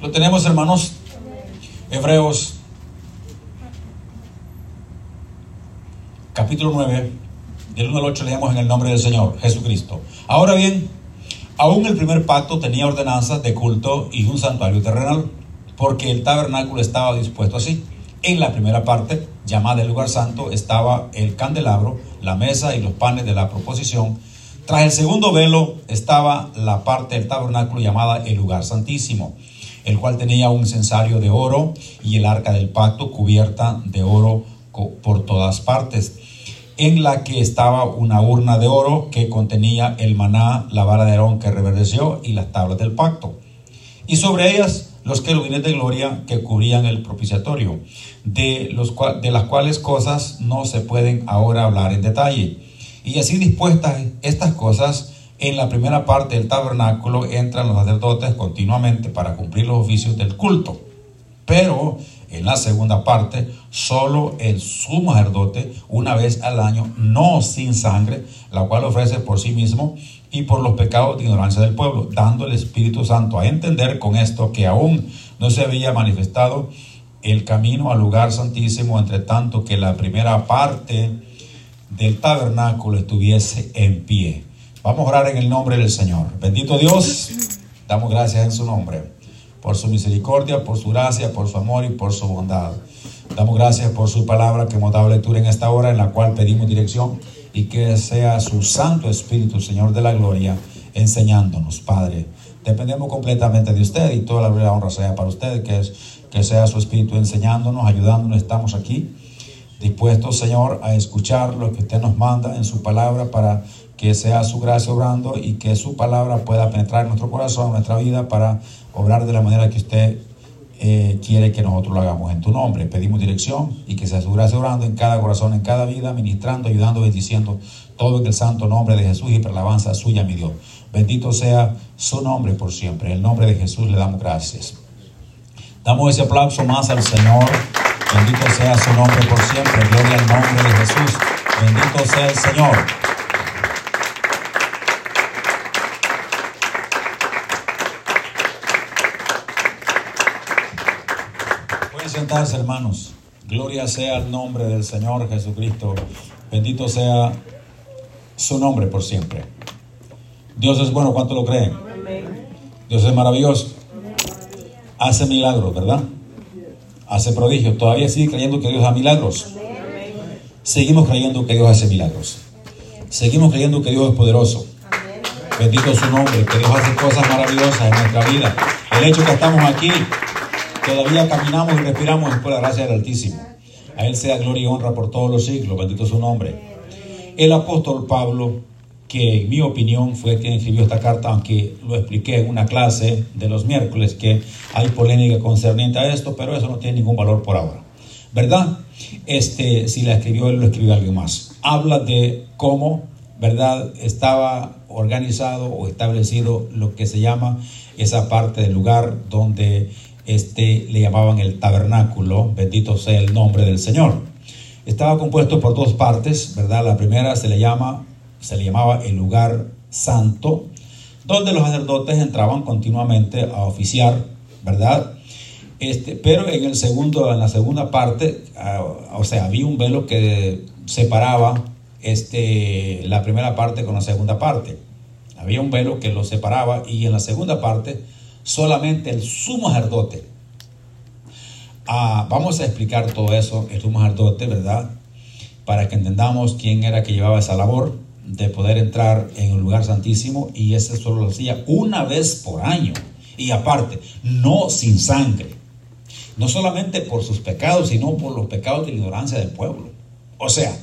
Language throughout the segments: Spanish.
Lo tenemos, hermanos. Hebreos capítulo 9, del 1 al 8 leemos en el nombre del Señor, Jesucristo. Ahora bien, aún el primer pacto tenía ordenanzas de culto y un santuario terrenal, porque el tabernáculo estaba dispuesto así. En la primera parte, llamada el lugar santo, estaba el candelabro, la mesa y los panes de la proposición. Tras el segundo velo estaba la parte del tabernáculo llamada el lugar santísimo el cual tenía un censario de oro y el arca del pacto cubierta de oro por todas partes, en la que estaba una urna de oro que contenía el maná, la vara de Aarón que reverdeció y las tablas del pacto. Y sobre ellas los querubines de gloria que cubrían el propiciatorio, de, los de las cuales cosas no se pueden ahora hablar en detalle. Y así dispuestas estas cosas, en la primera parte del tabernáculo entran los sacerdotes continuamente para cumplir los oficios del culto. Pero en la segunda parte, solo el sumo sacerdote, una vez al año, no sin sangre, la cual ofrece por sí mismo y por los pecados de ignorancia del pueblo, dando el Espíritu Santo a entender con esto que aún no se había manifestado el camino al lugar santísimo, entre tanto que la primera parte del tabernáculo estuviese en pie. Vamos a orar en el nombre del Señor. Bendito Dios, damos gracias en su nombre, por su misericordia, por su gracia, por su amor y por su bondad. Damos gracias por su palabra que hemos dado lectura en esta hora, en la cual pedimos dirección y que sea su Santo Espíritu, Señor de la Gloria, enseñándonos, Padre. Dependemos completamente de usted y toda la gloria y honra sea para usted, que, es, que sea su Espíritu enseñándonos, ayudándonos. Estamos aquí dispuestos, Señor, a escuchar lo que usted nos manda en su palabra para que sea su gracia obrando y que su palabra pueda penetrar en nuestro corazón, nuestra vida, para obrar de la manera que usted eh, quiere que nosotros lo hagamos en tu nombre. Pedimos dirección y que sea su gracia obrando en cada corazón, en cada vida, ministrando, ayudando, bendiciendo todo en el santo nombre de Jesús y para la alabanza suya, mi Dios. Bendito sea su nombre por siempre. En el nombre de Jesús le damos gracias. Damos ese aplauso más al Señor. Bendito sea su nombre por siempre. Gloria al nombre de Jesús. Bendito sea el Señor. Sentarse, hermanos. Gloria sea el nombre del Señor Jesucristo. Bendito sea su nombre por siempre. Dios es bueno, ¿cuánto lo creen? Dios es maravilloso. Hace milagros, ¿verdad? Hace prodigios. Todavía sigue creyendo que Dios hace milagros. Seguimos creyendo que Dios hace milagros. Seguimos creyendo que Dios es poderoso. Bendito su nombre, que Dios hace cosas maravillosas en nuestra vida. El hecho que estamos aquí Todavía caminamos y respiramos por la gracia del Altísimo. A Él sea gloria y honra por todos los siglos. Bendito su nombre. El apóstol Pablo, que en mi opinión fue quien escribió esta carta, aunque lo expliqué en una clase de los miércoles, que hay polémica concerniente a esto, pero eso no tiene ningún valor por ahora. ¿Verdad? Este, si la escribió él, lo escribió alguien más. Habla de cómo, ¿verdad? Estaba organizado o establecido lo que se llama esa parte del lugar donde este le llamaban el tabernáculo, bendito sea el nombre del Señor. Estaba compuesto por dos partes, ¿verdad? La primera se le llama se le llamaba el lugar santo, donde los sacerdotes entraban continuamente a oficiar, ¿verdad? Este, pero en el segundo en la segunda parte, ah, o sea, había un velo que separaba este la primera parte con la segunda parte. Había un velo que lo separaba y en la segunda parte solamente el sumo sacerdote. Ah, vamos a explicar todo eso, el sumo sacerdote, ¿verdad? Para que entendamos quién era que llevaba esa labor de poder entrar en el lugar santísimo y ese solo lo hacía una vez por año. Y aparte, no sin sangre. No solamente por sus pecados, sino por los pecados de la ignorancia del pueblo. O sea,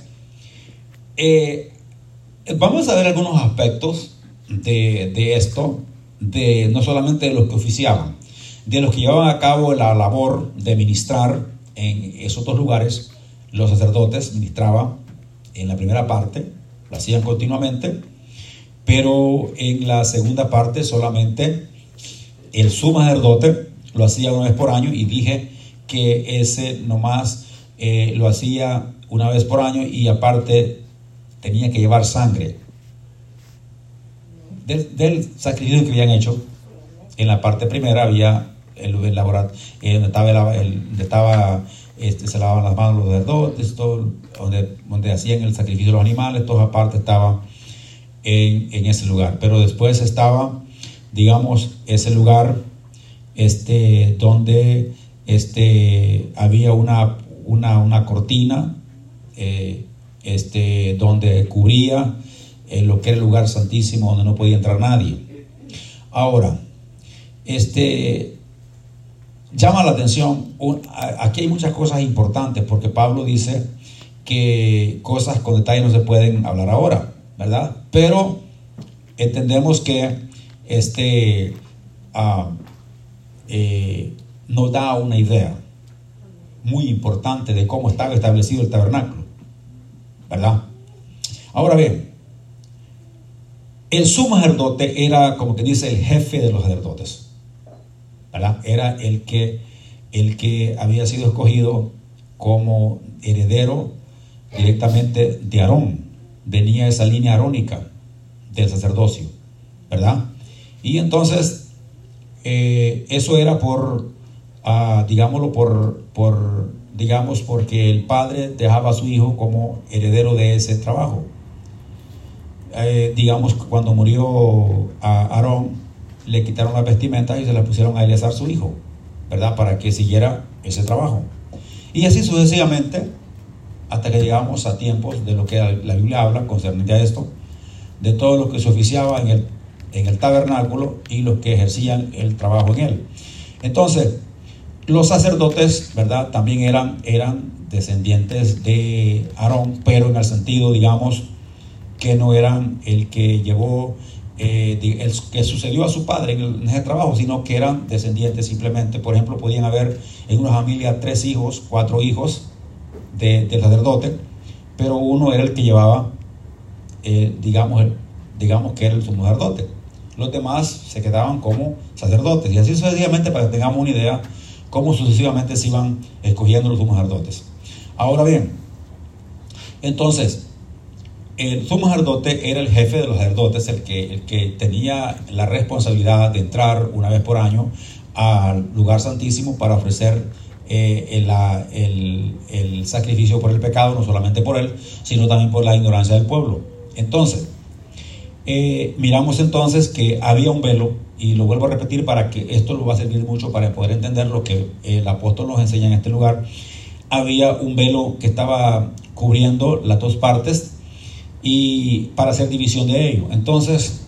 eh, vamos a ver algunos aspectos de, de esto de no solamente de los que oficiaban, de los que llevaban a cabo la labor de ministrar en esos dos lugares, los sacerdotes ministraban en la primera parte, lo hacían continuamente, pero en la segunda parte solamente el sumo sacerdote lo hacía una vez por año y dije que ese nomás eh, lo hacía una vez por año y aparte tenía que llevar sangre del, sacrificio que habían hecho. En la parte primera había el, el laboratorio, eh, donde estaba, el, estaba este, se lavaban las manos los sacerdotes, donde, donde hacían el sacrificio de los animales, toda parte estaba en, en, ese lugar. Pero después estaba, digamos, ese lugar este, donde este, había una, una, una cortina eh, este, donde cubría eh, lo que era el lugar santísimo donde no podía entrar nadie. Ahora, este, llama la atención, aquí hay muchas cosas importantes porque Pablo dice que cosas con detalle no se pueden hablar ahora, ¿verdad? Pero entendemos que este eh, nos da una idea muy importante de cómo estaba establecido el tabernáculo, ¿verdad? Ahora bien, el sumo sacerdote era, como que dice, el jefe de los sacerdotes. ¿verdad? Era el que, el que había sido escogido como heredero directamente de Aarón. Venía esa línea arónica del sacerdocio, ¿verdad? Y entonces, eh, eso era por, ah, digámoslo, por, por, digamos, porque el padre dejaba a su hijo como heredero de ese trabajo. Eh, digamos, cuando murió a Aarón, le quitaron las vestimentas y se las pusieron a Eleazar su hijo, ¿verdad? Para que siguiera ese trabajo. Y así sucesivamente, hasta que llegamos a tiempos de lo que la Biblia habla concerniente a esto, de todo lo que se oficiaba en el, en el tabernáculo y los que ejercían el trabajo en él. Entonces, los sacerdotes, ¿verdad? También eran, eran descendientes de Aarón, pero en el sentido, digamos, que no eran el que llevó, eh, el que sucedió a su padre en, ese trabajo, sino que eran descendientes simplemente. Por ejemplo, podían haber en una familia tres hijos, cuatro hijos del sacerdote, pero uno era el que llevaba, eh, digamos, digamos que era el sumo sacerdote. Los demás se quedaban como sacerdotes. Y así sucesivamente, para que tengamos una idea, cómo sucesivamente se iban escogiendo los sumos sacerdotes. Ahora bien, entonces, el sumo sacerdote era el jefe de los sacerdotes, el que, el que tenía la responsabilidad de entrar una vez por año al lugar santísimo para ofrecer eh, el, el, sacrificio por el pecado, no solamente por él, sino también por la ignorancia del pueblo. Entonces, eh, miramos entonces que había un velo, y lo vuelvo a repetir para que esto lo va a servir mucho para poder entender lo que el apóstol nos enseña en este lugar. Había un velo que estaba cubriendo las dos partes y para hacer división de ello. Entonces,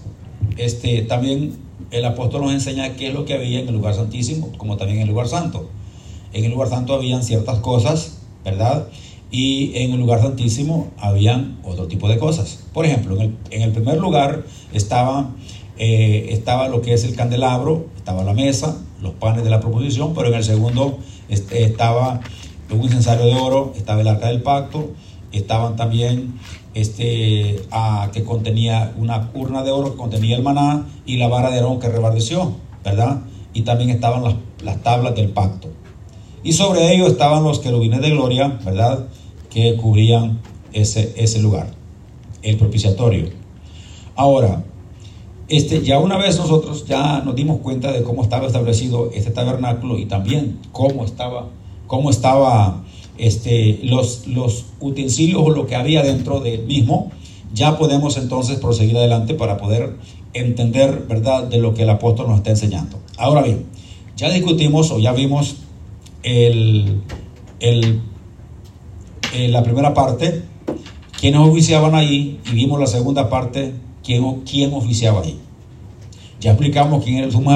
este, también el apóstol nos enseña qué es lo que había en el lugar santísimo, como también en el lugar santo. En el lugar santo habían ciertas cosas, ¿verdad? Y en el lugar santísimo habían otro tipo de cosas. Por ejemplo, en el, en el primer lugar estaba, eh, estaba lo que es el candelabro, estaba la mesa, los panes de la proposición, pero en el segundo este, estaba un incensario de oro, estaba el arca del pacto, estaban también este, que contenía una urna de oro que contenía el maná y la vara de Aarón que rebardeció, ¿verdad? Y también estaban las, las tablas del pacto. Y sobre ello estaban los querubines de gloria, ¿verdad? Que cubrían ese, ese lugar, el propiciatorio. Ahora, este, ya una vez nosotros ya nos dimos cuenta de cómo estaba establecido este tabernáculo y también cómo estaba, cómo estaba este, los, los utensilios o lo que había dentro del mismo, ya podemos entonces proseguir adelante para poder entender, ¿verdad?, de lo que el apóstol nos está enseñando. Ahora bien, ya discutimos o ya vimos el, el, eh, la primera parte, quienes oficiaban ahí, y vimos la segunda parte, quién, quién oficiaba ahí. Ya explicamos quién era el sumo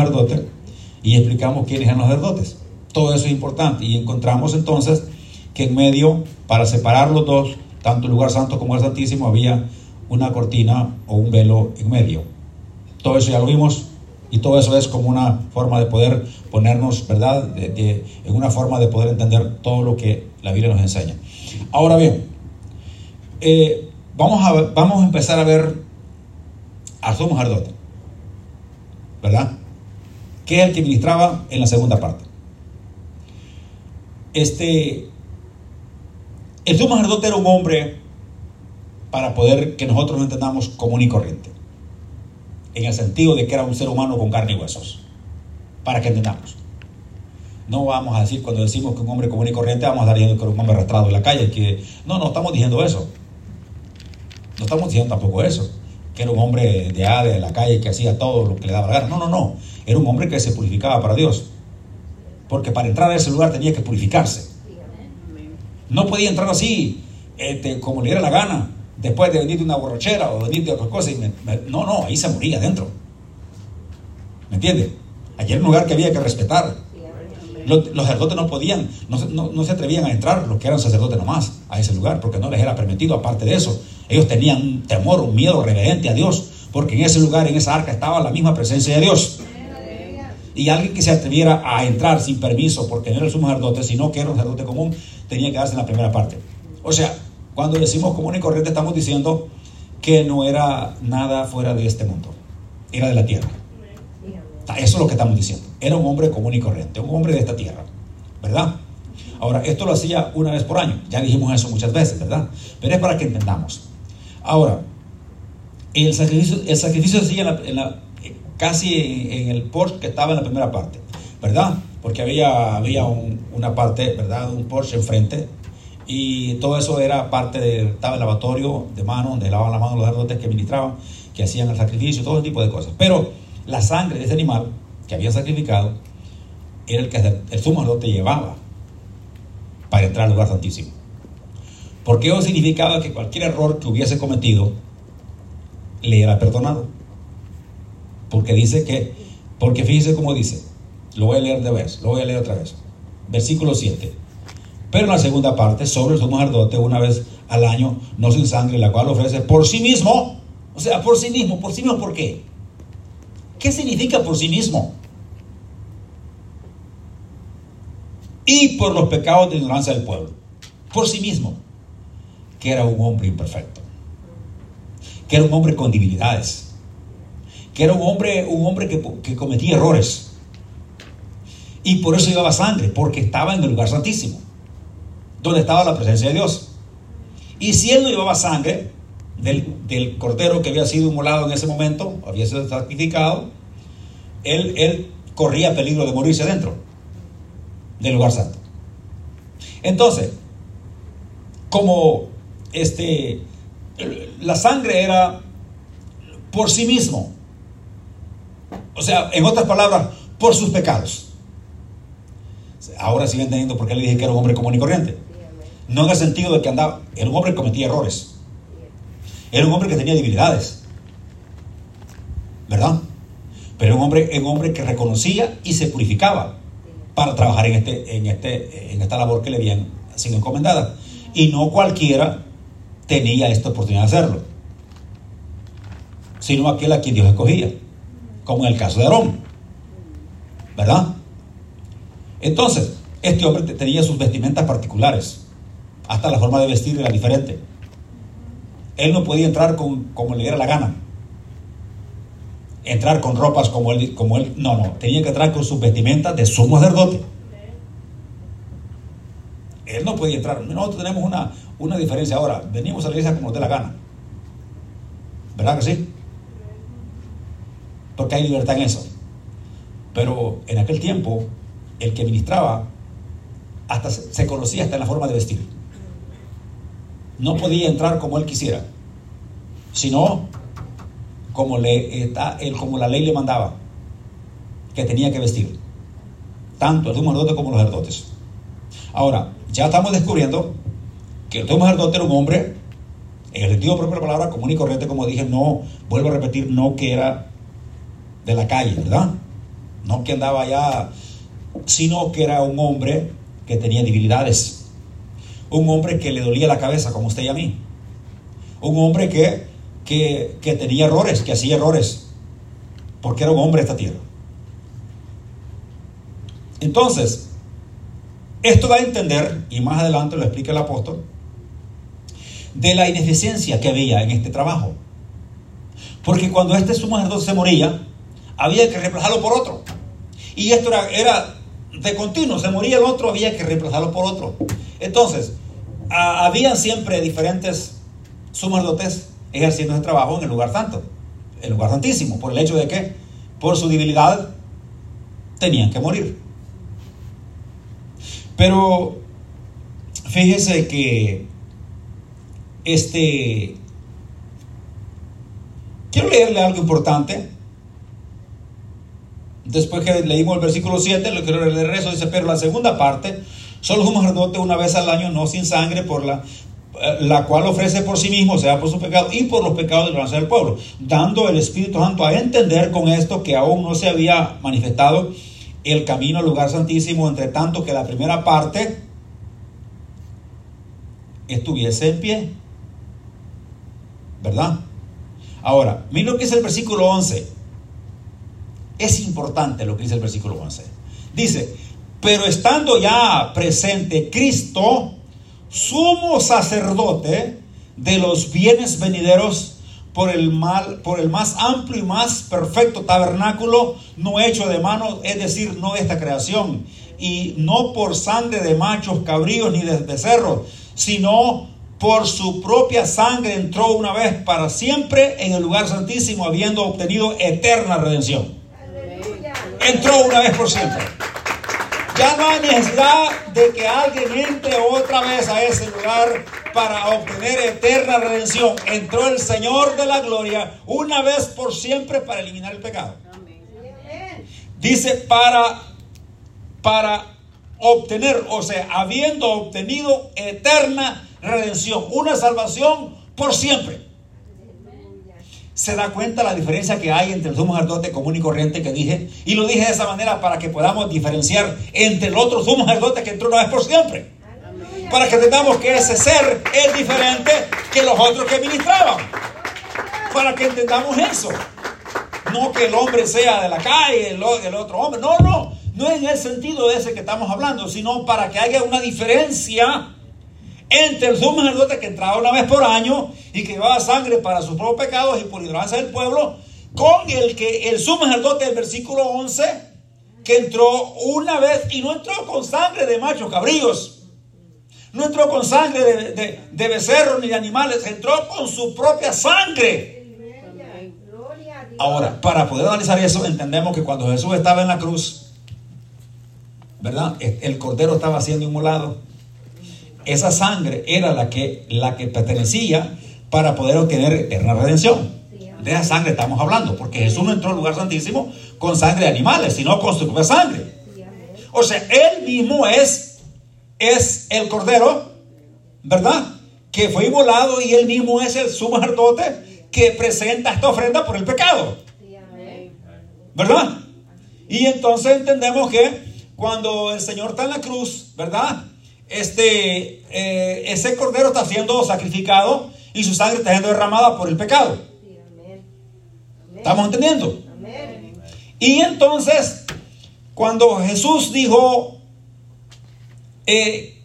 y explicamos quiénes eran los sacerdotes. Todo eso es importante y encontramos entonces que en medio, para separar los dos, tanto el lugar santo como el santísimo, había una cortina o un velo en medio. Todo eso ya lo vimos y todo eso es como una forma de poder ponernos, ¿verdad? en una forma de poder entender todo lo que la Biblia nos enseña. Ahora bien, eh, vamos, a, vamos a empezar a ver a sumo sacerdote, ¿verdad? Que es el que ministraba en la segunda parte. Este, el sumo sacerdote era un hombre para poder que nosotros lo entendamos común y corriente. En el sentido de que era un ser humano con carne y huesos. Para que entendamos. No vamos a decir, cuando decimos que un hombre común y corriente, vamos a estar diciendo que era un hombre arrastrado en la calle. Que... No, no estamos diciendo eso. No estamos diciendo tampoco eso. Que era un hombre de A de la calle que hacía todo lo que le daba la gana. No, no, no. Era un hombre que se purificaba para Dios. Porque para entrar a ese lugar tenía que purificarse. No podía entrar así, este, como le diera la gana, después de venir de una borrachera o venir de otra cosa. no, no, ahí se moría adentro. ¿Me entiende? Allí era un lugar que había que respetar. Los, sacerdotes no podían, no, se atrevían a entrar, los que eran sacerdotes nomás, a ese lugar, porque no les era permitido. Aparte de eso, ellos tenían un temor, un miedo reverente a Dios, porque en ese lugar, en esa arca, estaba la misma presencia de Dios. Y alguien que se atreviera a entrar sin permiso, porque no era el sumo sacerdote, sino que era un sacerdote común, tenía que darse en la primera parte. O sea, cuando decimos común y corriente, estamos diciendo que no era nada fuera de este mundo, era de la tierra. Eso es lo que estamos diciendo. Era un hombre común y corriente, un hombre de esta tierra, ¿verdad? Ahora, esto lo hacía una vez por año, ya dijimos eso muchas veces, ¿verdad? Pero es para que entendamos. Ahora, el sacrificio, el sacrificio se hacía la, casi en, el Porsche que estaba en la primera parte, ¿verdad? Porque había, había una parte, ¿verdad? Un Porsche enfrente y todo eso era parte de, estaba el lavatorio de mano, donde lavaban las manos los sacerdotes que ministraban, que hacían el sacrificio, todo tipo de cosas. Pero la sangre de ese animal que había sacrificado era el que el sumo sacerdote llevaba para entrar al lugar santísimo. Porque eso significaba que cualquier error que hubiese cometido le era perdonado. Porque dice que, porque fíjese cómo dice, lo voy a leer de vez, lo voy a leer otra vez. Versículo 7. Pero en la segunda parte, sobre el sumo sacerdote, una vez al año, no sin sangre, la cual ofrece por sí mismo, o sea, por sí mismo, por sí mismo, ¿por qué? ¿Qué significa por sí mismo? Y por los pecados de ignorancia del pueblo. Por sí mismo. Que era un hombre imperfecto. Que era un hombre con debilidades. Que era un hombre, un hombre que, que cometía errores. Y por eso llevaba sangre, porque estaba en el lugar santísimo, donde estaba la presencia de Dios. Y si él no llevaba sangre, del, cordero que había sido inmolado en ese momento, había sido sacrificado, él, él corría peligro de morirse dentro del lugar santo. Entonces, como este, la sangre era por sí mismo, o sea, en otras palabras, por sus pecados. Ahora sigue entendiendo por qué le dije que era un hombre común y corriente. No en el sentido de que andaba, era un hombre que cometía errores. Era un hombre que tenía debilidades. ¿Verdad? Pero era un hombre, un hombre que reconocía y se purificaba para trabajar en, este, en, este, en esta labor que le habían sido encomendada. Y no cualquiera tenía esta oportunidad de hacerlo, sino aquel a quien Dios escogía, como en el caso de Aarón. ¿Verdad? Entonces, este hombre tenía sus vestimentas particulares, hasta la forma de vestir era diferente. Él no podía entrar con, como le diera la gana. Entrar con ropas como él, como él. No, no. Tenía que entrar con sus vestimentas de sumo sacerdote. Él no podía entrar. Nosotros tenemos una, una diferencia ahora. Venimos a la iglesia como nos dé la gana. ¿Verdad que sí? Porque hay libertad en eso. Pero en aquel tiempo, el que ministraba hasta se conocía hasta en la forma de vestir no podía entrar como él quisiera, sino como, la ley le mandaba, que tenía que vestir, tanto el sumo como los sacerdotes. Ahora, ya estamos descubriendo que el sumo sacerdote era un hombre, en el sentido propio de la palabra, común y corriente, como dije, no, vuelvo a repetir, no que era de la calle, ¿verdad? No que andaba allá, sino que era un hombre que tenía debilidades un hombre que le dolía la cabeza, como usted y a mí. Un hombre que, que, tenía errores, que hacía errores, porque era un hombre de esta tierra. Entonces, esto da a entender, y más adelante lo explica el apóstol, de la ineficiencia que había en este trabajo. Porque cuando este sumo sacerdote se moría, había que reemplazarlo por otro. Y esto era, era de continuo, se moría el otro, había que reemplazarlo por otro. Entonces, habían siempre diferentes sacerdotes ejerciendo ese trabajo en el lugar santo, el lugar santísimo, por el hecho de que por su debilidad tenían que morir. Pero fíjese que este quiero leerle algo importante. Después que leímos el versículo 7, lo quiero leer eso, dice, pero la segunda parte, solo un sacerdote una vez al año, no sin sangre, por la, eh, la cual ofrece por sí mismo, sea por su pecado y por los pecados del del pueblo, dando el Espíritu Santo a entender con esto que aún no se había manifestado el camino al lugar santísimo, entre tanto que la primera parte estuviese en pie. ¿Verdad? Ahora, mira lo que dice el versículo 11. Es importante lo que dice el versículo 11. Dice, pero estando ya presente Cristo, sumo sacerdote de los bienes venideros por el mal, por el más amplio y más perfecto tabernáculo, no hecho de mano, es decir, no esta creación, y no por sangre de machos, cabríos ni de becerros, sino por su propia sangre entró una vez para siempre en el lugar santísimo, habiendo obtenido eterna redención. Entró una vez por siempre. Ya no hay necesidad de que alguien entre otra vez a ese lugar para obtener eterna redención. Entró el Señor de la gloria una vez por siempre para eliminar el pecado. Dice para, para obtener, o sea, habiendo obtenido eterna redención, una salvación por siempre. ¿Se da cuenta la diferencia que hay entre el sumo sacerdote común y corriente que dije? Y lo dije de esa manera para que podamos diferenciar entre el otro sumo sacerdote que entró una vez por siempre. Para que entendamos que ese ser es diferente que los otros que ministraban. Para que entendamos eso. No que el hombre sea de la calle, el, el otro hombre. No, no. No en el sentido de ese que estamos hablando, sino para que haya una diferencia entre el sumo sacerdote que entraba una vez por año y que llevaba sangre para sus propios pecados y por ignorancia del pueblo, con el que el sumo sacerdote del versículo 11, que entró una vez y no entró con sangre de machos cabríos, no entró con sangre de, de becerros ni de animales, entró con su propia sangre. Ahora, para poder analizar eso, entendemos que cuando Jesús estaba en la cruz, ¿verdad? El cordero estaba siendo inmolado esa sangre era la que, la que pertenecía para poder obtener eterna redención. De esa sangre estamos hablando, porque Jesús no entró al lugar santísimo con sangre de animales, sino con su propia sangre. O sea, Él mismo es, es el Cordero, ¿verdad? Que fue inmolado y Él mismo es el sumo sacerdote que presenta esta ofrenda por el pecado. ¿Verdad? Y entonces entendemos que cuando el Señor está en la cruz, ¿verdad? Este, eh, ese cordero está siendo sacrificado y su sangre está siendo derramada por el pecado. ¿Estamos entendiendo? Y entonces, cuando Jesús dijo eh,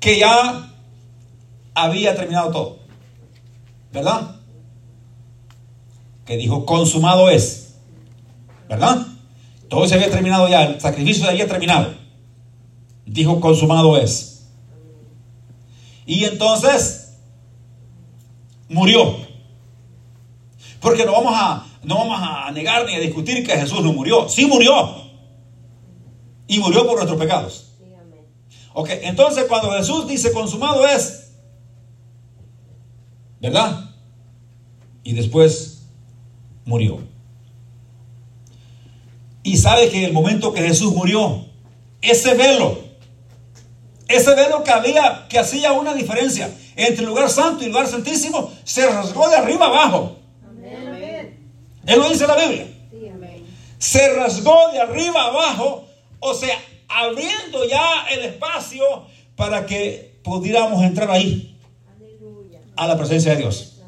que ya había terminado todo, ¿verdad? Que dijo, consumado es, ¿verdad? Todo se había terminado ya, el sacrificio se había terminado dijo, consumado es. Y entonces murió. Porque no vamos a, no vamos a negar ni a discutir que Jesús no murió. Sí murió. Y murió por nuestros pecados. Ok, entonces cuando Jesús dice consumado es, ¿verdad? Y después murió. Y sabe que el momento que Jesús murió, ese velo ese velo que había, que hacía una diferencia entre el lugar santo y el lugar santísimo, se rasgó de arriba abajo. Él lo dice la Biblia. Se rasgó de arriba abajo, o sea, abriendo ya el espacio para que pudiéramos entrar ahí a la presencia de Dios.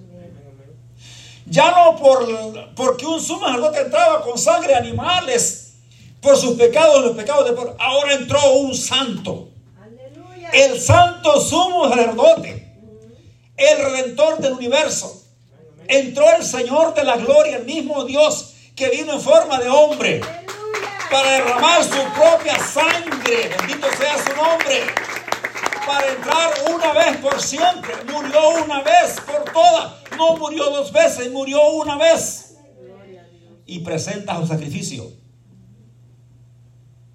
Ya no por, porque un sumo sacerdote entraba con sangre de animales por sus pecados, los pecados de ahora entró un santo el santo sumo sacerdote, el redentor del universo. Entró el Señor de la gloria, el mismo Dios que vino en forma de hombre para derramar su propia sangre. Bendito sea su nombre. para entrar una vez por siempre. Murió una vez por todas. No murió dos veces, murió una vez. Y presenta su sacrificio.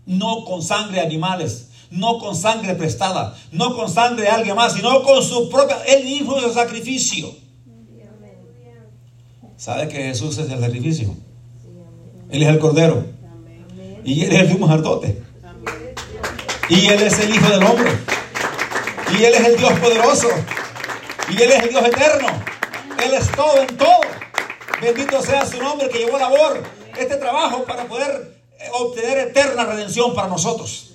No con sangre de animales, no con sangre prestada, no con sangre de alguien más, sino con su propia. Él mismo es el sacrificio. ¿Sabe que Jesús es el sacrificio? Él es el cordero. Y él es el sumo sacerdote. Y Él es el Hijo del Hombre. Y Él es el Dios poderoso. Y Él es el Dios eterno. Él es todo en todo. Bendito sea su nombre que llevó labor este trabajo para poder eh, obtener eterna redención para nosotros.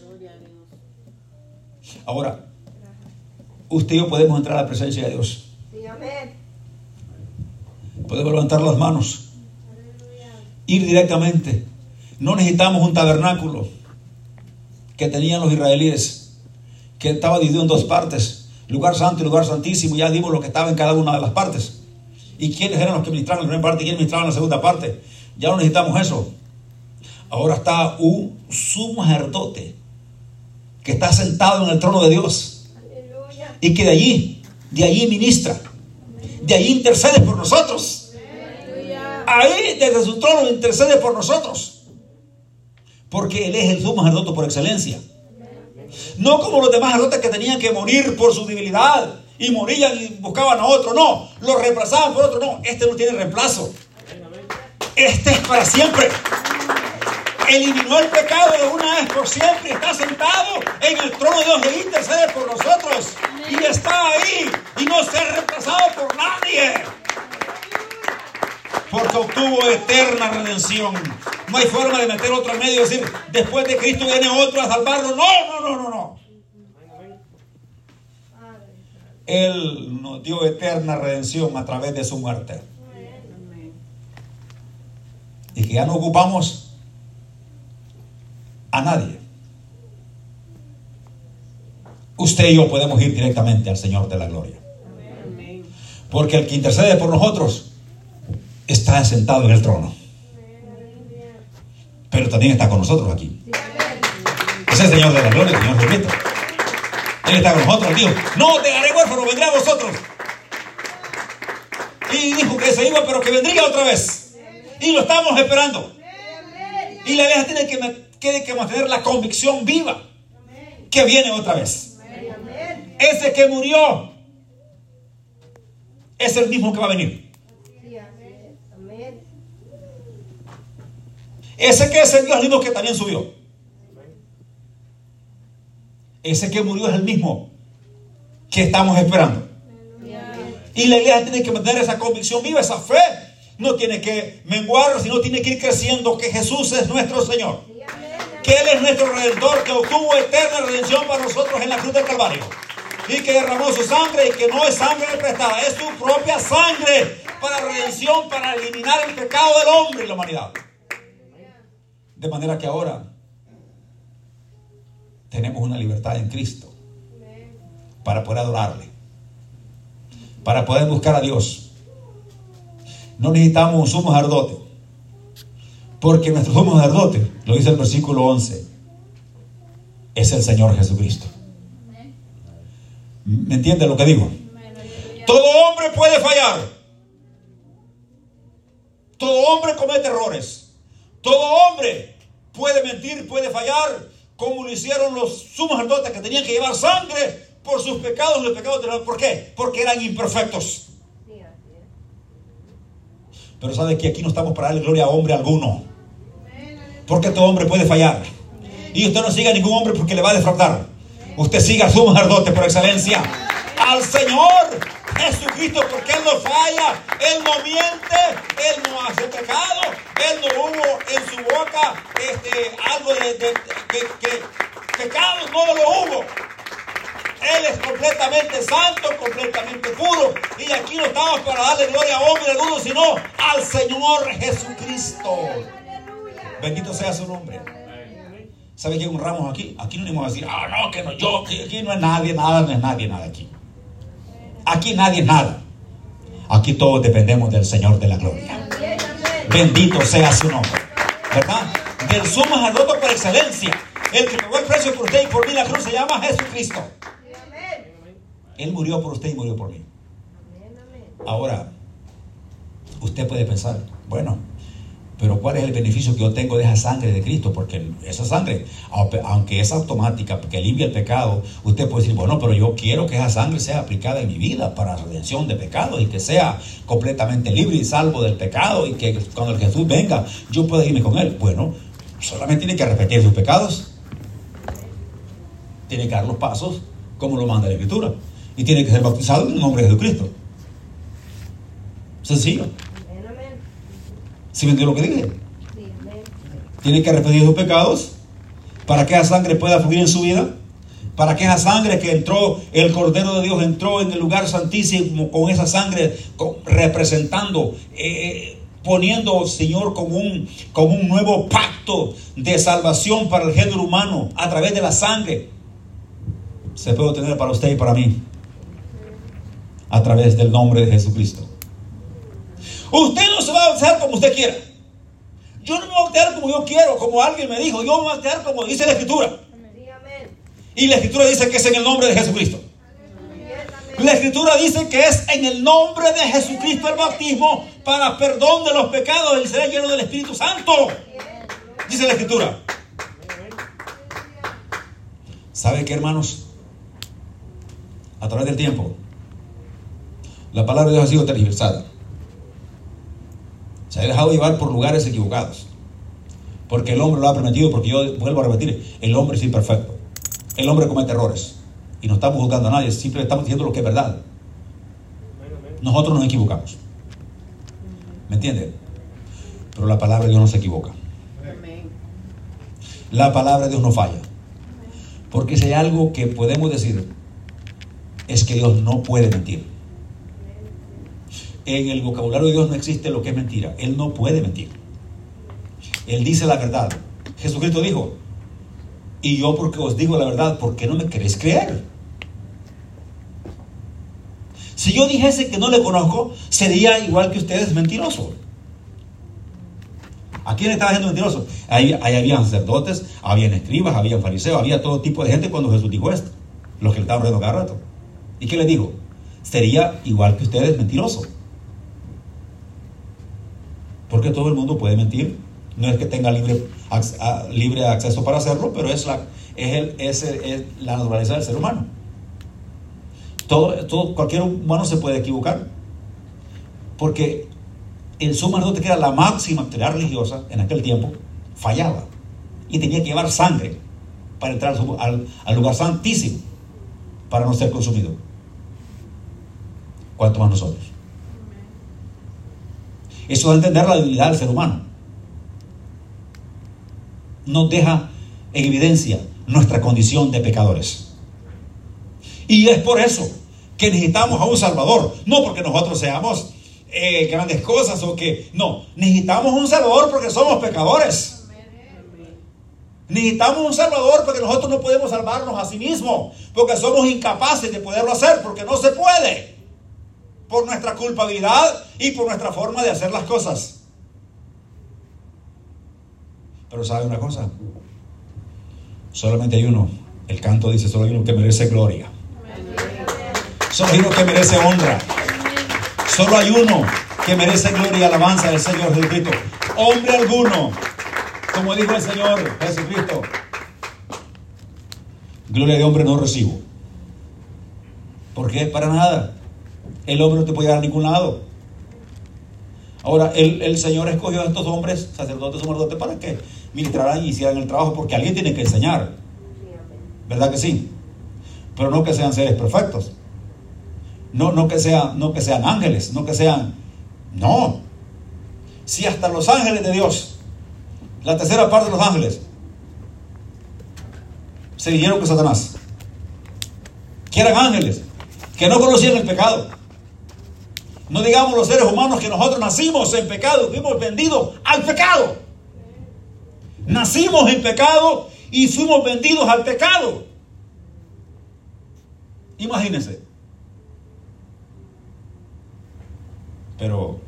Ahora, usted y yo podemos entrar a la presencia de Dios. Podemos levantar las manos. Ir directamente. No necesitamos un tabernáculo que tenían los israelíes, que estaba dividido en dos partes, lugar santo y lugar santísimo, ya dimos lo que estaba en cada una de las partes. ¿Y quiénes eran los que ministraban la primera parte y quiénes ministraban la segunda parte? Ya no necesitamos eso. Ahora está un sumo sacerdote que está sentado en el trono de Dios y que de allí, de allí ministra, de allí intercede por nosotros. Ahí desde su trono intercede por nosotros. Porque Él es el sumo sacerdote por excelencia. No como los demás sacerdotes que tenían que morir por su debilidad y morían y buscaban a otro. No, lo reemplazaban por otro. No, este no tiene reemplazo. Este es para siempre. Eliminó el pecado de una vez por siempre. Está sentado en el trono de Dios y intercede por nosotros. Y está ahí y no se ha reemplazado por nadie porque obtuvo eterna redención. No hay forma de meter otro medio y decir, después de Cristo viene otro a salvarlo. No, no, no, no, no. Él nos dio eterna redención a través de su muerte. Y que ya no ocupamos a nadie. Usted y yo podemos ir directamente al Señor de la Gloria. Porque el que intercede por nosotros está sentado en el trono. Pero también está con nosotros aquí. Es el Señor de la gloria, el Señor Jesucristo. Él está con nosotros, Dios. No te haré huérfano, vendré a vosotros. Y dijo que se iba, pero que vendría otra vez. Y lo estamos esperando. Y la iglesia tiene que, tiene que mantener la convicción viva que viene otra vez. Ese que murió es el mismo que va a venir. Ese que es el Dios mismo que también subió. Ese que murió es el mismo que estamos esperando. Y la iglesia tiene que mantener esa convicción viva, esa fe. No tiene que menguar, sino tiene que ir creciendo que Jesús es nuestro Señor. Que Él es nuestro redentor, que obtuvo eterna redención para nosotros en la cruz del Calvario. Y que derramó su sangre y que no es sangre prestada, es su propia sangre para redención, para eliminar el pecado del hombre y la humanidad. De manera que ahora tenemos una libertad en Cristo para poder adorarle, para poder buscar a Dios. No necesitamos un sumo sacerdote, porque nuestro sumo sacerdote, lo dice el versículo 11, es el Señor Jesucristo. ¿Me entiende lo que digo? Todo hombre puede fallar. Todo hombre comete errores. Todo hombre puede mentir, puede fallar, como lo hicieron los sumos sacerdotes que tenían que llevar sangre por sus pecados, los pecados de ¿Por qué? Porque eran imperfectos. Pero sabe que aquí no estamos para darle gloria a hombre alguno. Porque todo hombre puede fallar. Y usted no siga a ningún hombre porque le va a defraudar. Usted siga a su sacerdote por excelencia. Al Señor Jesucristo porque Él no falla, Él no miente, Él no hace pecado, Él no hubo en su boca este, algo de, que, pecado, no lo hubo. Él es completamente santo, completamente puro. Y aquí no estamos para darle gloria a hombre alguno, sino al Señor Jesucristo. Bendito sea su nombre. ¿Sabe quién honramos aquí? Aquí no vamos a decir, ah, no, que no, yo, que aquí no es nadie, nada, no es nadie, nada aquí. Aquí nadie nada. Aquí todos dependemos del Señor de la gloria. Bendito sea su nombre. ¿Verdad? Del sumo por excelencia. El que pagó el precio por usted y por mí la cruz se llama Jesucristo. Él murió por usted y murió por mí. Ahora, usted puede pensar, bueno, pero ¿cuál es el beneficio que yo tengo de esa sangre de Cristo? Porque esa sangre, aunque es automática, porque limpia el pecado, usted puede decir, bueno, pero yo quiero que esa sangre sea aplicada en mi vida para redención de pecados y que sea completamente libre y salvo del pecado y que cuando el Jesús venga yo pueda irme con él. Bueno, solamente tiene que repetir sus pecados. Tiene que dar los pasos como lo manda la Escritura. Y tiene que ser bautizado en el nombre de Jesucristo. Sencillo. ¿Sí me lo que dije? Tiene que arrepentir sus pecados para que esa sangre pueda fluir en su vida. Para que esa sangre que entró, el Cordero de Dios entró en el lugar santísimo con esa sangre representando, eh, poniendo, Señor, como un, como un nuevo pacto de salvación para el género humano a través de la sangre. Se puede obtener para usted y para mí a través del nombre de Jesucristo. Usted no se va a bautizar como usted quiera. Yo no me voy a bautizar como yo quiero, como alguien me dijo. Yo me voy a bautizar como dice la Escritura. Y la Escritura dice que es en el nombre de Jesucristo. La Escritura dice que es en el nombre de Jesucristo el bautismo para perdón de los pecados y será lleno del Espíritu Santo. Dice la Escritura. ¿Sabe qué, hermanos? A través del tiempo, la palabra de Dios ha sido tergiversada. Se ha dejado llevar por lugares equivocados. Porque el hombre lo ha permitido, porque yo vuelvo a repetir, el hombre es imperfecto. El hombre comete errores. Y no estamos juzgando a nadie, simplemente estamos diciendo lo que es verdad. Nosotros nos equivocamos. ¿Me entienden? Pero la palabra de Dios no se equivoca. La palabra de Dios no falla. Porque si hay algo que podemos decir, es que Dios no puede mentir en el vocabulario de Dios no existe lo que es mentira. Él no puede mentir. Él dice la verdad. Jesucristo dijo, y yo porque os digo la verdad, ¿por qué no me queréis creer? Si yo dijese que no le conozco, sería igual que ustedes mentiroso. ¿A quién estaba diciendo mentiroso? Ahí, ahí habían sacerdotes, habían escribas, habían fariseos, había todo tipo de gente cuando Jesús dijo esto. Los que le estaban riendo cada rato. ¿Y qué le dijo? Sería igual que ustedes mentiroso. Porque todo el mundo puede mentir. No es que tenga libre, libre acceso para hacerlo, pero es la, es, el, la naturaleza del ser humano. Todo, todo, cualquier humano se puede equivocar. Porque el sumo que era la máxima autoridad religiosa en aquel tiempo, fallaba. Y tenía que llevar sangre para entrar al, al lugar santísimo para no ser consumido. ¿Cuánto más nosotros? Eso a entender la debilidad del ser humano. Nos deja en evidencia nuestra condición de pecadores. Y es por eso que necesitamos a un Salvador. No porque nosotros seamos eh, grandes cosas o que... No, necesitamos un Salvador porque somos pecadores. Necesitamos un Salvador porque nosotros no podemos salvarnos a sí mismos. Porque somos incapaces de poderlo hacer porque no se puede por nuestra culpabilidad y por nuestra forma de hacer las cosas. Pero sabe una cosa, solamente hay uno, el canto dice, solo hay uno que merece gloria. Solo hay uno que merece honra. Solo hay uno que merece gloria y alabanza del Señor Jesucristo. Hombre alguno, como dijo el Señor Jesucristo, gloria de hombre no recibo. ¿Por qué? Para nada el hombre no te puede dar a ningún lado. Ahora, el, Señor escogió a estos hombres, sacerdotes o sacerdotes, para que ministraran y hicieran el trabajo, porque alguien tiene que enseñar. ¿Verdad que sí? Pero no que sean seres perfectos. No, no, que, sean, no que sean ángeles, no que sean... No. Si hasta los ángeles de Dios, la tercera parte de los ángeles, se dijeron que Satanás, que eran ángeles, que no conocían el pecado, no digamos los seres humanos que nosotros nacimos en pecado, fuimos vendidos al pecado. Nacimos en pecado y fuimos vendidos al pecado. Imagínense. Pero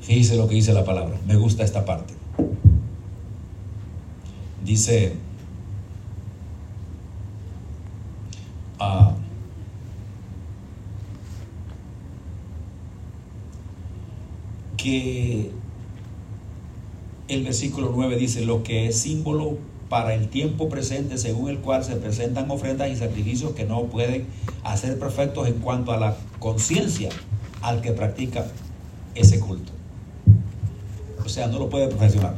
fíjese lo que dice la palabra. Me gusta esta parte. Dice, que el versículo 9 dice, lo que es símbolo para el tiempo presente según el cual se presentan ofrendas y sacrificios que no pueden hacer perfectos en cuanto a la conciencia al que practica ese culto. O sea, no lo puede perfeccionar.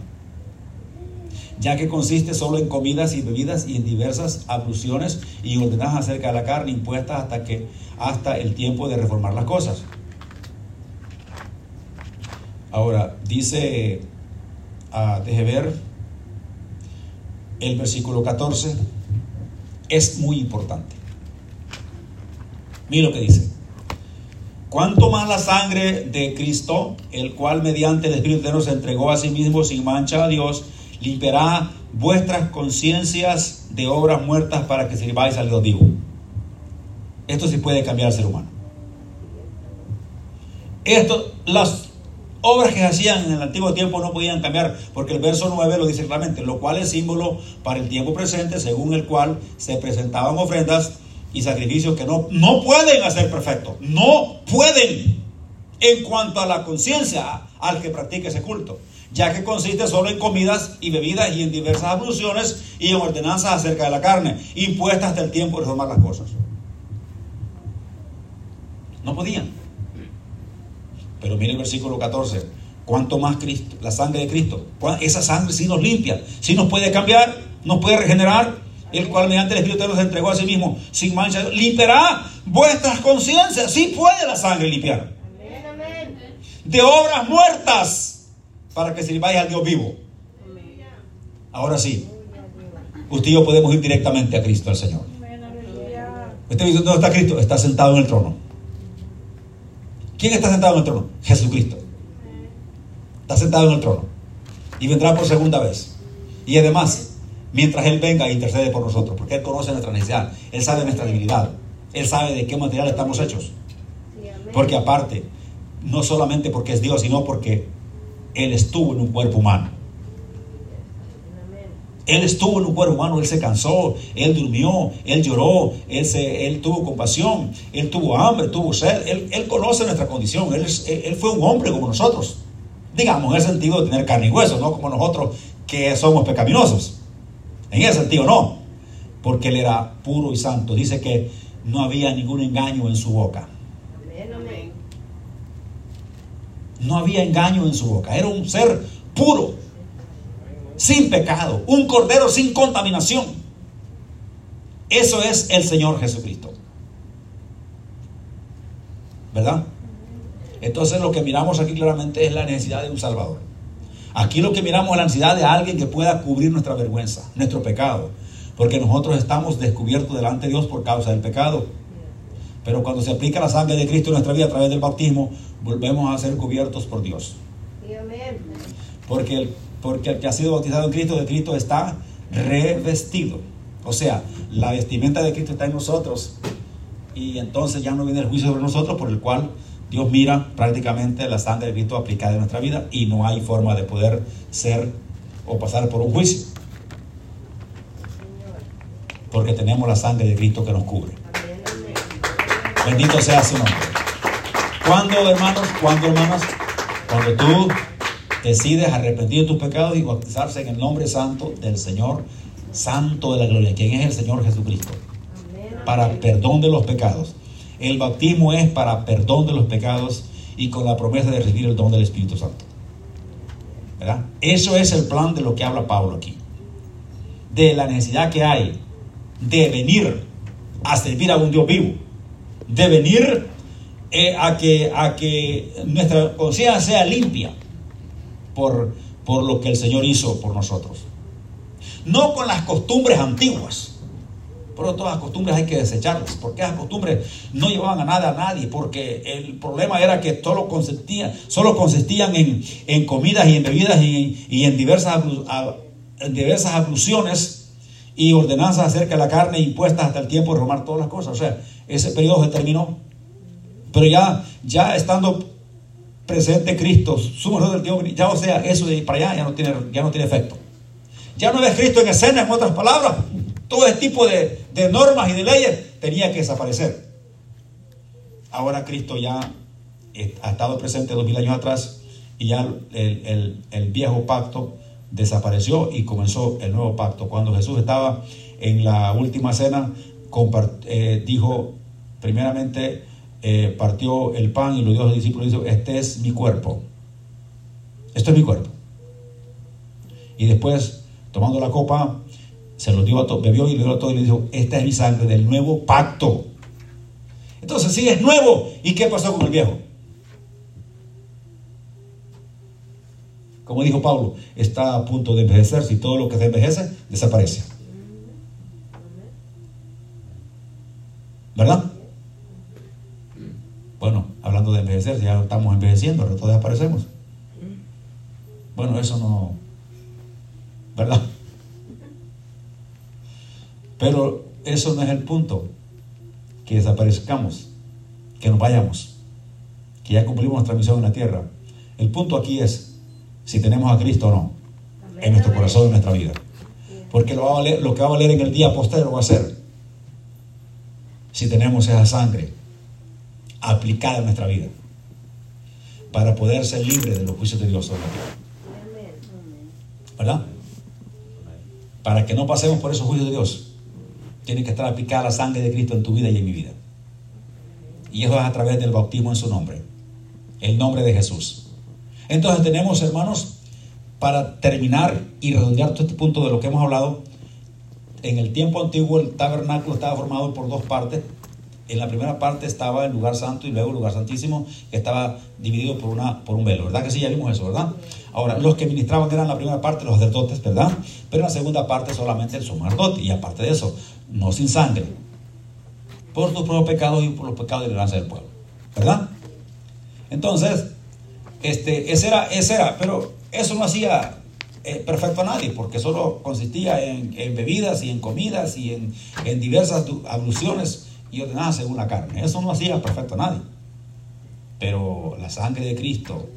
Ya que consiste solo en comidas y bebidas y en diversas abluciones y ordenadas acerca de la carne impuestas hasta que hasta el tiempo de reformar las cosas. Ahora, dice, uh, deje ver, el versículo 14 es muy importante. Mira lo que dice. Cuanto más la sangre de Cristo, el cual mediante el Espíritu se entregó a sí mismo sin mancha a Dios, limpiará vuestras conciencias de obras muertas para que sirváis al Dios vivo. Esto sí puede cambiar al ser humano. Esto, las obras que hacían en el antiguo tiempo no podían cambiar, porque el verso 9 lo dice claramente, lo cual es símbolo para el tiempo presente, según el cual se presentaban ofrendas y sacrificios que no, no pueden hacer perfecto, no pueden en cuanto a la conciencia al que practica ese culto, ya que consiste solo en comidas y bebidas y en diversas abluciones y en ordenanzas acerca de la carne, impuestas hasta el tiempo de reformar las cosas. No podían. Pero mire el versículo 14. Cuanto más Cristo, la sangre de Cristo, esa sangre sí nos limpia, sí nos puede cambiar, nos puede regenerar, el cual mediante el Espíritu Dios entregó a sí mismo sin mancha, limpiará vuestras conciencias. Sí puede la sangre limpiar. De obras muertas para que sirváis al Dios vivo. Ahora sí, usted y yo podemos ir directamente a Cristo, al Señor. Usted dice, ¿dónde está Cristo? Está sentado en el trono. ¿Quién está sentado en el trono? Jesucristo. Está sentado en el trono. Y vendrá por segunda vez. Y además, mientras Él venga e intercede por nosotros, porque Él conoce nuestra necesidad, Él sabe nuestra debilidad, Él sabe de qué material estamos hechos. Porque aparte, no solamente porque es Dios, sino porque Él estuvo en un cuerpo humano. Él estuvo en un cuerpo humano, Él se cansó, Él durmió, Él lloró, Él, se, él tuvo compasión, Él tuvo hambre, tuvo sed, Él, conoce nuestra condición, él, él, fue un hombre como nosotros. Digamos, en el sentido de tener carne y hueso, no como nosotros que somos pecaminosos. En ese sentido no, porque Él era puro y santo. Dice que no había ningún engaño en su boca. No había engaño en su boca, era un ser puro sin pecado, un cordero sin contaminación. Eso es el Señor Jesucristo. ¿Verdad? Entonces lo que miramos aquí claramente es la necesidad de un Salvador. Aquí lo que miramos es la necesidad de alguien que pueda cubrir nuestra vergüenza, nuestro pecado. Porque nosotros estamos descubiertos delante de Dios por causa del pecado. Pero cuando se aplica la sangre de Cristo en nuestra vida a través del bautismo, volvemos a ser cubiertos por Dios. Porque el porque el que ha sido bautizado en Cristo, de Cristo está revestido. O sea, la vestimenta de Cristo está en nosotros y entonces ya no viene el juicio sobre nosotros por el cual Dios mira prácticamente la sangre de Cristo aplicada en nuestra vida y no hay forma de poder ser o pasar por un juicio. Porque tenemos la sangre de Cristo que nos cubre. Bendito sea su nombre. ¿Cuándo, hermanos? ¿Cuándo, hermanos? Cuando tú decides arrepentir de tus pecados y bautizarse en el nombre santo del Señor, santo de la gloria, quien es el Señor Jesucristo, para perdón de los pecados. El bautismo es para perdón de los pecados y con la promesa de recibir el don del Espíritu Santo. ¿Verdad? Eso es el plan de lo que habla Pablo aquí. De la necesidad que hay de venir a servir a un Dios vivo. De venir eh, a, que, a que nuestra conciencia sea limpia por, por lo que el Señor hizo por nosotros. No con las costumbres antiguas. Pero todas las costumbres hay que desecharlas, porque esas costumbres no llevaban a nada a nadie, porque el problema era que solo consistían, solo consistían en, comidas y en bebidas y, en diversas, en diversas abluciones y ordenanzas acerca de la carne impuestas hasta el tiempo de romar todas las cosas. O sea, ese periodo se terminó. Pero ya, ya estando presente Cristo, sumo del Dios, ya o sea, eso de para allá ya no tiene, ya no tiene efecto. Ya no ves Cristo en escena, en otras palabras. Todo ese tipo de, de normas y de leyes tenía que desaparecer. Ahora Cristo ya ha estado presente dos mil años atrás y ya el, el viejo pacto desapareció y comenzó el nuevo pacto. Cuando Jesús estaba en la última cena, eh, dijo, primeramente eh, partió el pan y lo dio a los discípulos y dijo, este es mi cuerpo. Esto es mi cuerpo. Y después, tomando la copa, se lo dio a todo, bebió y le dio a todo y le dijo, esta es mi sangre del nuevo pacto. Entonces, sí, es nuevo. ¿Y qué pasó con el viejo? Como dijo Pablo, está a punto de envejecer. Si todo lo que se envejece, desaparece. ¿Verdad? Bueno, hablando de envejecer, ya estamos envejeciendo, todos desaparecemos. Bueno, eso no. ¿Verdad? Pero eso no es el punto. Que desaparezcamos, que nos vayamos, que ya cumplimos nuestra misión en la tierra. El punto aquí es si tenemos a Cristo o no en nuestro corazón, en nuestra vida. Porque lo, va a lo que va a valer en el día posterior va a ser si tenemos esa sangre aplicada en nuestra vida para poder ser libres de los juicios de Dios. ¿Verdad? Para que no pasemos por esos juicios de Dios, tiene que estar aplicada la sangre de Cristo en tu vida y en mi vida. Y eso es a través del bautismo en su nombre, el nombre de Jesús. Entonces tenemos, hermanos, para terminar y redondear todo este punto de lo que hemos hablado, en el tiempo antiguo el tabernáculo estaba formado por dos partes. En la primera parte estaba el lugar santo y luego el lugar santísimo, que estaba dividido por, una, por un velo. ¿Verdad que sí? Ya vimos eso, ¿verdad? Ahora, los que ministraban eran la primera parte los sacerdotes, ¿verdad? Pero en la segunda parte solamente el sacerdote. Y aparte de eso, no sin sangre. Por tus propios pecados y por los pecados de la herencia del pueblo. ¿Verdad? Entonces, este, ese, era, ese era, pero eso no hacía eh, perfecto a nadie, porque solo consistía en, bebidas y en comidas y en, diversas abluciones y ordenadas según la carne. Eso no hacía perfecto a nadie. Pero la sangre de Cristo,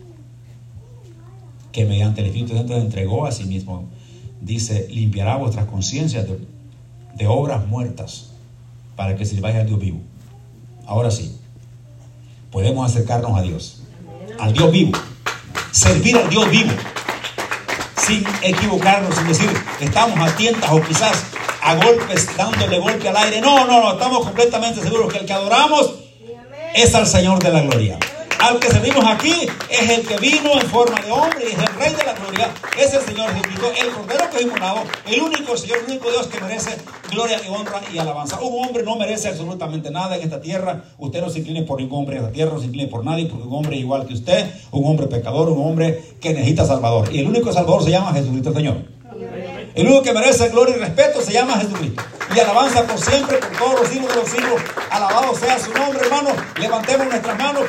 que mediante el Espíritu Santo entregó a sí mismo, dice, limpiará vuestras conciencias de, obras muertas para que sirváis al Dios vivo. Ahora sí, podemos acercarnos a Dios al Dios vivo. Servir al Dios vivo. Sin equivocarnos, sin decir, estamos a tientas o quizás a golpes, dándole golpe al aire. No, no, no, estamos completamente seguros que el que adoramos es al Señor de la gloria. Al que servimos aquí es el que vino en forma de hombre y es el Rey de la gloria. Es el Señor Jesucristo, el Cordero que es inmolado, el único Señor, el único Dios que merece gloria y honra y alabanza. Un hombre no merece absolutamente nada en esta tierra. Usted no se incline por ningún hombre en esta tierra, no se incline por nadie, porque un hombre igual que usted, un hombre pecador, un hombre que necesita Salvador. Y el único Salvador se llama Jesucristo Señor. El único que merece gloria y respeto se llama Jesucristo. Y alabanza por siempre, por todos los siglos de los siglos. Alabado sea su nombre, hermano. Levantemos nuestras manos.